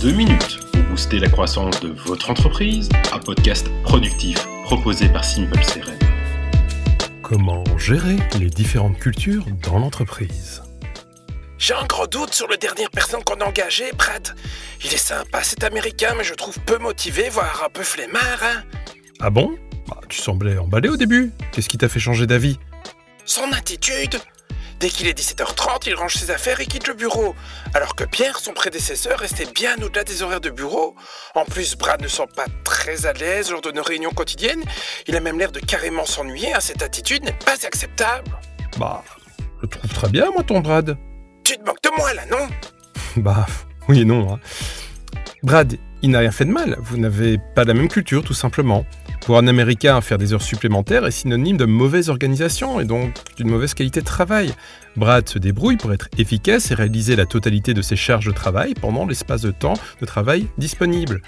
2 minutes pour booster la croissance de votre entreprise, un podcast productif proposé par Simple CRM. Comment gérer les différentes cultures dans l'entreprise? J'ai un gros doute sur le dernière personne qu'on a engagée, Brad. Il est sympa, cet américain, mais je trouve peu motivé, voire un peu flemmard, hein. Ah bon? Bah, Tu semblais emballé au début. Qu'est-ce qui t'a fait changer d'avis? Son attitude Dès qu'il est 17h30, il range ses affaires et quitte le bureau. Alors que Pierre, son prédécesseur, restait bien au-delà des horaires de bureau. En plus, Brad ne sent pas très à l'aise lors de nos réunions quotidiennes. Il a même l'air de carrément s'ennuyer. hein. Cette attitude n'est pas acceptable. Bah, je le trouve très bien, moi, ton Brad. Tu te moques de moi là, non? Bah, oui et non. hein. Brad, il n'a rien fait de mal. Vous n'avez pas la même culture, tout simplement. Pour un Américain, faire des heures supplémentaires est synonyme de mauvaise organisation et donc d'une mauvaise qualité de travail. Brad se débrouille pour être efficace et réaliser la totalité de ses charges de travail pendant l'espace de temps de travail disponible.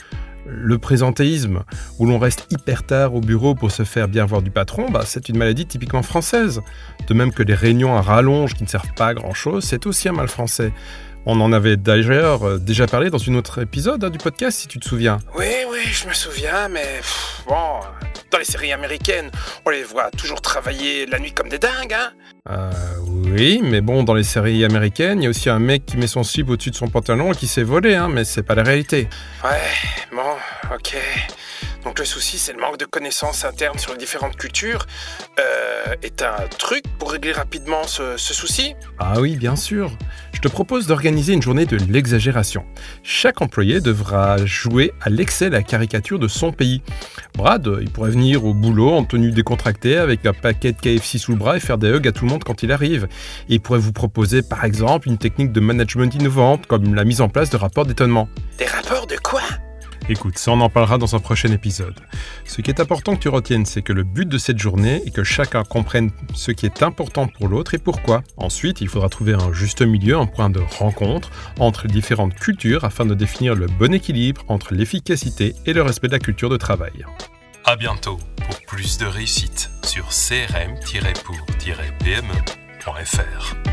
Le présentéisme, où l'on reste hyper tard au bureau pour se faire bien voir du patron, bah, c'est une maladie typiquement française. De même que les réunions à rallonge qui ne servent pas à grand-chose, c'est aussi un mal français. On en avait d'ailleurs euh, déjà parlé dans un autre épisode hein, du podcast, si tu te souviens. Oui, oui, je me souviens, mais bon, dans les séries américaines, on les voit toujours travailler la nuit comme des dingues, hein Euh, oui, mais bon, dans les séries américaines, il y a aussi un mec qui met son slip au-dessus de son pantalon et qui s'est volé, hein, mais c'est pas la réalité. Ouais, bon, ok. Donc le souci, c'est le manque de connaissances internes sur les différentes cultures. Euh, est un truc pour régler rapidement ce, ce souci Ah oui, bien sûr. Je te propose d'organiser une journée de l'exagération. Chaque employé devra jouer à l'excès la caricature de son pays. Brad, euh, il pourrait venir au boulot en tenue décontractée avec un paquet de KFC sous le bras et faire des hugs à tout le monde quand il arrive. Il pourrait vous proposer par exemple une technique de management innovante comme la mise en place de rapports d'étonnement. Des rapports de quoi? Écoute, ça on en parlera dans un prochain épisode. Ce qui est important que tu retiennes, c'est que le but de cette journée est que chacun comprenne ce qui est important pour l'autre et pourquoi. Ensuite, il faudra trouver un juste milieu, un point de rencontre entre différentes cultures afin de définir le bon équilibre entre l'efficacité et le respect de la culture de travail. À bientôt pour plus de réussite sur crm-pour-pme.fr.